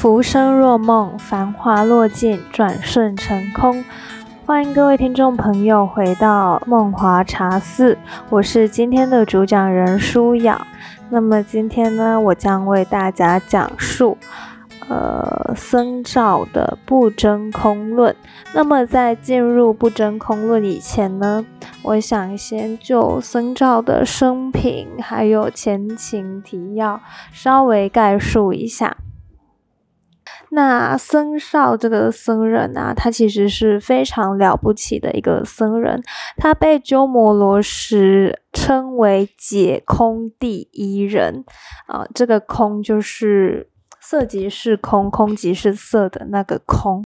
浮生若梦，繁华落尽，转瞬成空。欢迎各位听众朋友回到梦华茶肆，我是今天的主讲人舒雅。那么今天呢，我将为大家讲述，呃，僧肇的不真空论。那么在进入不真空论以前呢，我想先就僧肇的生平还有前情提要稍微概述一下。那僧绍这个僧人啊，他其实是非常了不起的一个僧人，他被鸠摩罗什称为解空第一人啊。这个空就是色即是空，空即是色的那个空。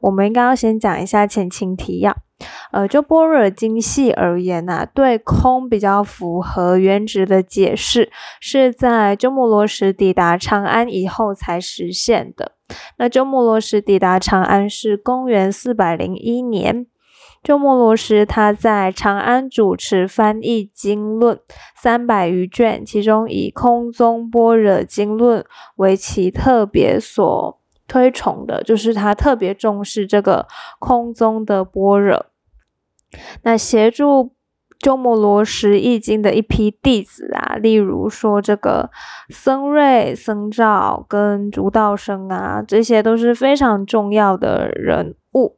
我们应该要先讲一下前情提要。呃，就般若经系而言呐，对空比较符合原值的解释，是在鸠摩罗什抵达长安以后才实现的。那鸠摩罗什抵达长安是公元四百零一年，鸠摩罗什他在长安主持翻译经论三百余卷，其中以空宗般若经论为其特别所。推崇的就是他特别重视这个空宗的般若。那协助鸠摩罗什译经的一批弟子啊，例如说这个僧瑞、僧肇跟竺道生啊，这些都是非常重要的人物。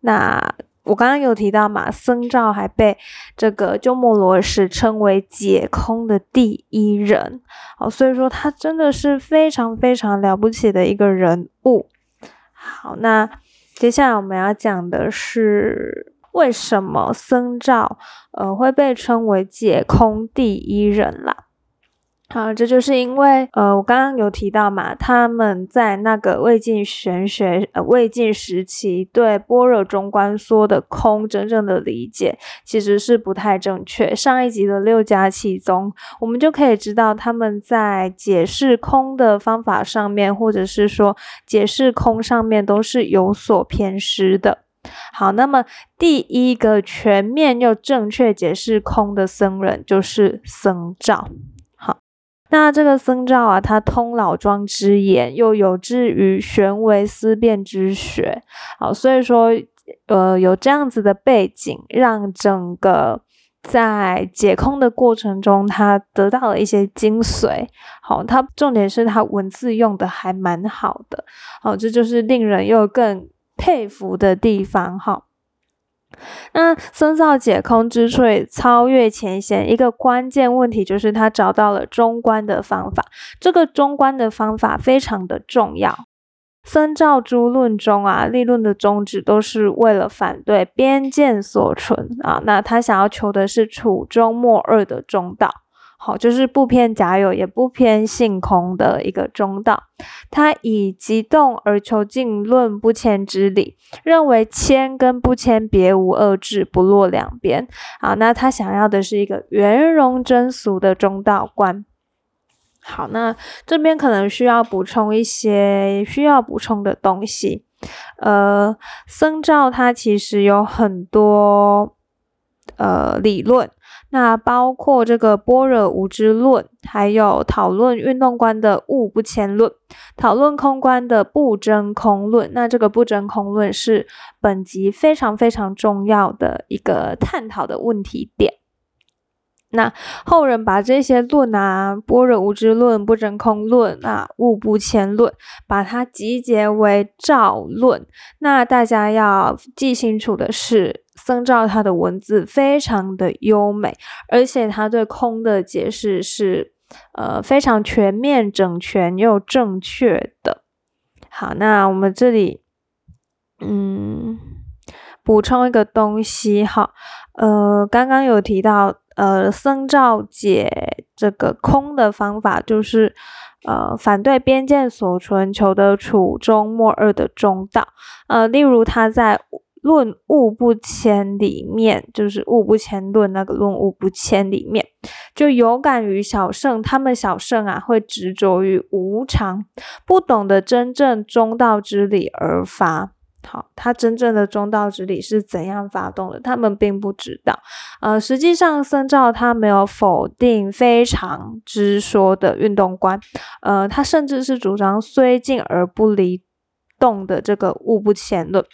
那我刚刚有提到嘛，僧肇还被这个鸠摩罗什称为解空的第一人，好，所以说他真的是非常非常了不起的一个人物。好，那接下来我们要讲的是为什么僧肇呃会被称为解空第一人啦。好，这就是因为，呃，我刚刚有提到嘛，他们在那个魏晋玄学，呃，魏晋时期对般若中观说的空真正的理解其实是不太正确。上一集的六家七宗，我们就可以知道他们在解释空的方法上面，或者是说解释空上面都是有所偏失的。好，那么第一个全面又正确解释空的僧人就是僧肇。那这个僧肇啊，他通老庄之言，又有志于玄微思辨之学，好，所以说，呃，有这样子的背景，让整个在解空的过程中，他得到了一些精髓。好，他重点是他文字用的还蛮好的，好，这就是令人又更佩服的地方。哈。那僧肇解空之处超越前贤，一个关键问题就是他找到了中观的方法。这个中观的方法非常的重要。僧肇诸论中啊，立论的宗旨都是为了反对边见所存啊。那他想要求的是处中末二的中道。好，就是不偏假有，也不偏性空的一个中道。他以极动而求静论不迁之理，认为迁跟不迁别无二致，不落两边。好，那他想要的是一个圆融真俗的中道观。好，那这边可能需要补充一些需要补充的东西。呃，僧肇他其实有很多呃理论。那包括这个般若无知论，还有讨论运动观的物不迁论，讨论空观的不真空论。那这个不真空论是本集非常非常重要的一个探讨的问题点。那后人把这些论啊，般若无知论、不真空论啊、物不迁论，把它集结为造论。那大家要记清楚的是。僧肇他的文字非常的优美，而且他对空的解释是呃非常全面、整全又正确的。好，那我们这里嗯补充一个东西哈，呃，刚刚有提到呃僧肇解这个空的方法就是呃反对边见所存，求得处中末二的中道。呃，例如他在。论物不迁里面，就是物不迁论那个论物不迁里面，就有感于小圣，他们小圣啊会执着于无常，不懂得真正中道之理而发。好，他真正的中道之理是怎样发动的？他们并不知道。呃，实际上僧肇他没有否定非常之说的运动观，呃，他甚至是主张虽静而不离动的这个物不前论。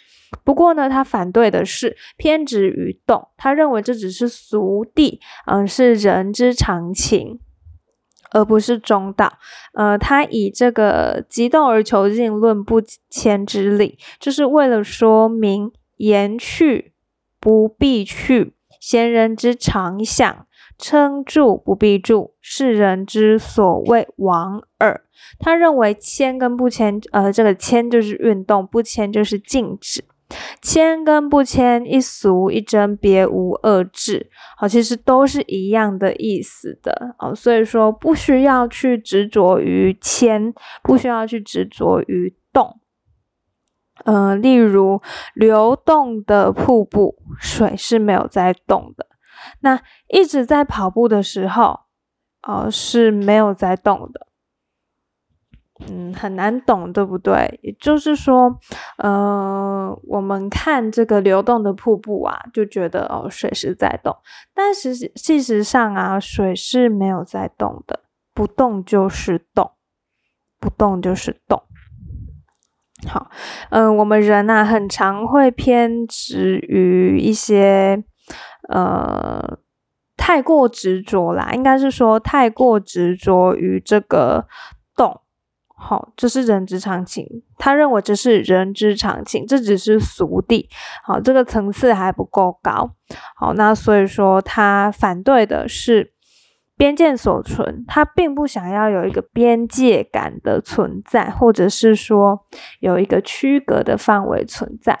不过呢，他反对的是偏执于动，他认为这只是俗谛，嗯，是人之常情。而不是中道，呃，他以这个极动而求静论不迁之理，就是为了说明言去不必去，贤人之常想，称住不必住，是人之所谓往耳。他认为迁跟不迁，呃，这个迁就是运动，不迁就是静止。迁跟不迁，一俗一真，别无二致。好，其实都是一样的意思的哦。所以说，不需要去执着于迁，不需要去执着于动。呃，例如流动的瀑布，水是没有在动的。那一直在跑步的时候，哦，是没有在动的。嗯，很难懂，对不对？也就是说，呃，我们看这个流动的瀑布啊，就觉得哦，水是在动，但是事实上啊，水是没有在动的，不动就是动，不动就是动。好，嗯，我们人呐，很常会偏执于一些，呃，太过执着啦，应该是说太过执着于这个好，这是人之常情。他认为这是人之常情，这只是俗谛。好，这个层次还不够高。好，那所以说他反对的是边界所存，他并不想要有一个边界感的存在，或者是说有一个区隔的范围存在，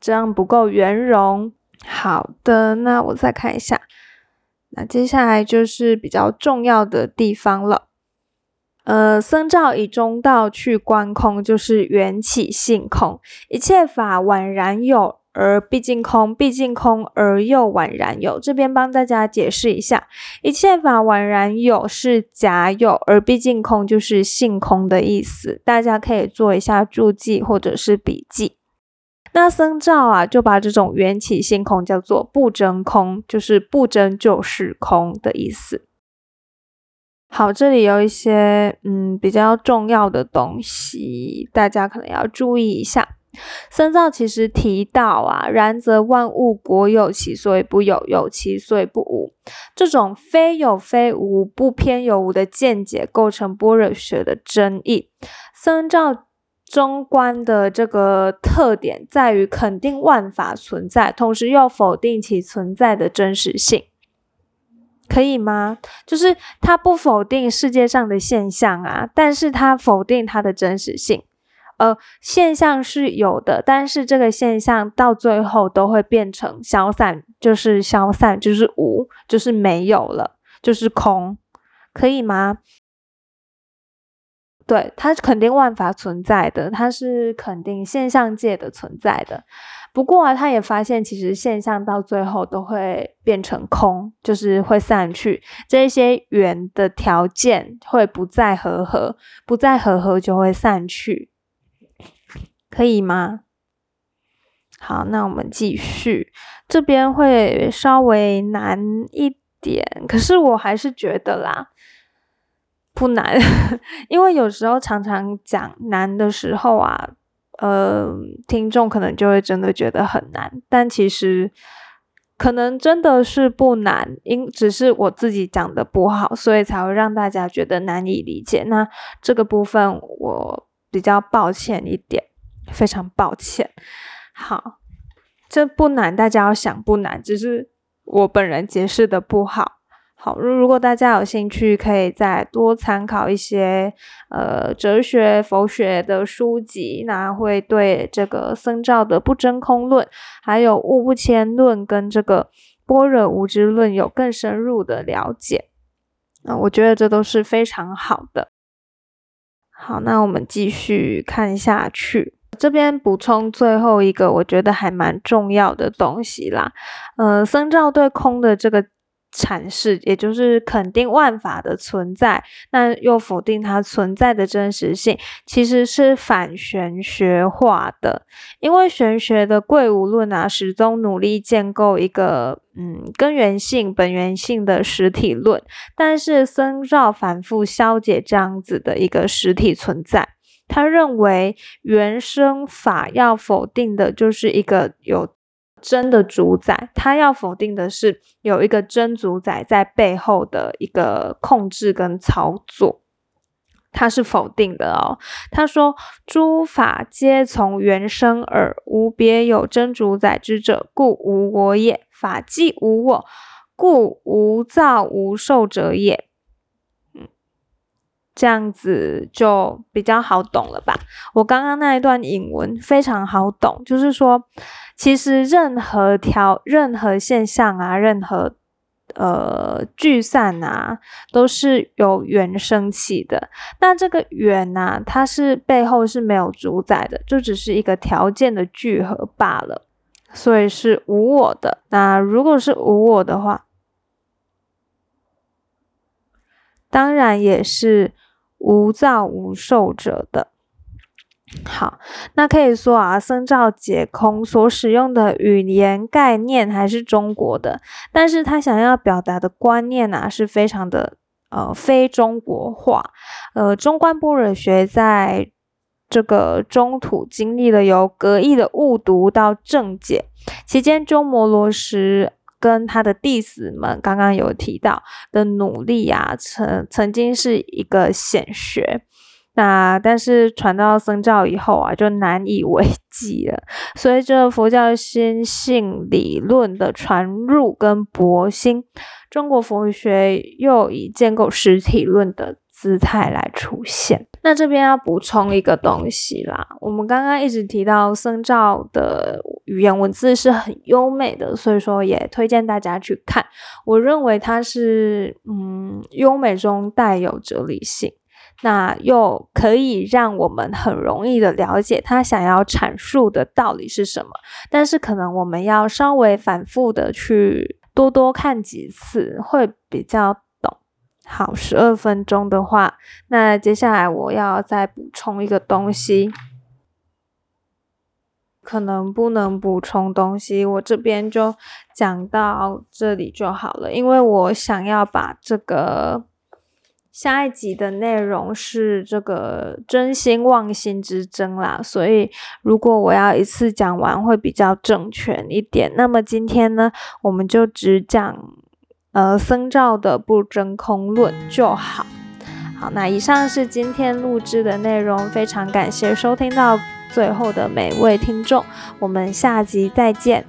这样不够圆融。好的，那我再看一下，那接下来就是比较重要的地方了。呃，僧肇以中道去观空，就是缘起性空，一切法宛然有而毕竟空，毕竟空而又宛然有。这边帮大家解释一下，一切法宛然有是假有，而毕竟空就是性空的意思。大家可以做一下注记或者是笔记。那僧肇啊，就把这种缘起性空叫做不真空，就是不真就是空的意思。好，这里有一些嗯比较重要的东西，大家可能要注意一下。僧肇其实提到啊，然则万物果有其所以不有，有其所以不无，这种非有非无、不偏有无的见解，构成般若学的争议。僧肇中观的这个特点在于肯定万法存在，同时又否定其存在的真实性。可以吗？就是他不否定世界上的现象啊，但是他否定它的真实性。呃，现象是有的，但是这个现象到最后都会变成消散，就是消散，就是无，就是没有了，就是空，可以吗？对，它是肯定万法存在的，它是肯定现象界的存在的。不过啊，他也发现，其实现象到最后都会变成空，就是会散去。这些缘的条件会不再合合，不再合合就会散去，可以吗？好，那我们继续，这边会稍微难一点，可是我还是觉得啦，不难，因为有时候常常讲难的时候啊。呃，听众可能就会真的觉得很难，但其实可能真的是不难，因只是我自己讲的不好，所以才会让大家觉得难以理解。那这个部分我比较抱歉一点，非常抱歉。好，这不难，大家要想不难，只是我本人解释的不好。好，如如果大家有兴趣，可以再多参考一些呃哲学、佛学的书籍，那会对这个僧肇的不真空论，还有物不迁论跟这个般若无知论有更深入的了解。那，我觉得这都是非常好的。好，那我们继续看下去，这边补充最后一个，我觉得还蛮重要的东西啦。呃，僧肇对空的这个。阐释，也就是肯定万法的存在，那又否定它存在的真实性，其实是反玄学化的。因为玄学的贵无论啊，始终努力建构一个嗯根源性、本源性的实体论，但是僧肇反复消解这样子的一个实体存在。他认为原生法要否定的就是一个有。真的主宰，他要否定的是有一个真主宰在背后的一个控制跟操作，他是否定的哦。他说：“诸法皆从原生耳，无别有真主宰之者，故无我也。法既无我，故无造无受者也。”这样子就比较好懂了吧？我刚刚那一段引文非常好懂，就是说，其实任何条、任何现象啊，任何呃聚散啊，都是有缘生起的。那这个缘呢，它是背后是没有主宰的，就只是一个条件的聚合罢了，所以是无我的。那如果是无我的话，当然也是。无造无受者的，好，那可以说啊，僧肇解空所使用的语言概念还是中国的，但是他想要表达的观念啊，是非常的呃非中国化。呃，中观般若学在这个中土经历了由隔异的误读到正解期间，鸠摩罗什。跟他的弟子们刚刚有提到的努力啊，曾曾经是一个显学，那但是传到僧教以后啊，就难以为继了。随着佛教先性理论的传入跟博兴，中国佛学又以建构实体论的。姿态来出现。那这边要补充一个东西啦，我们刚刚一直提到僧肇的语言文字是很优美的，所以说也推荐大家去看。我认为它是嗯优美中带有哲理性，那又可以让我们很容易的了解他想要阐述的道理是什么。但是可能我们要稍微反复的去多多看几次，会比较。好，十二分钟的话，那接下来我要再补充一个东西，可能不能补充东西，我这边就讲到这里就好了，因为我想要把这个下一集的内容是这个真心妄心之争啦，所以如果我要一次讲完会比较正确一点，那么今天呢，我们就只讲。呃，僧肇的不真空论就好。好，那以上是今天录制的内容，非常感谢收听到最后的每位听众，我们下集再见。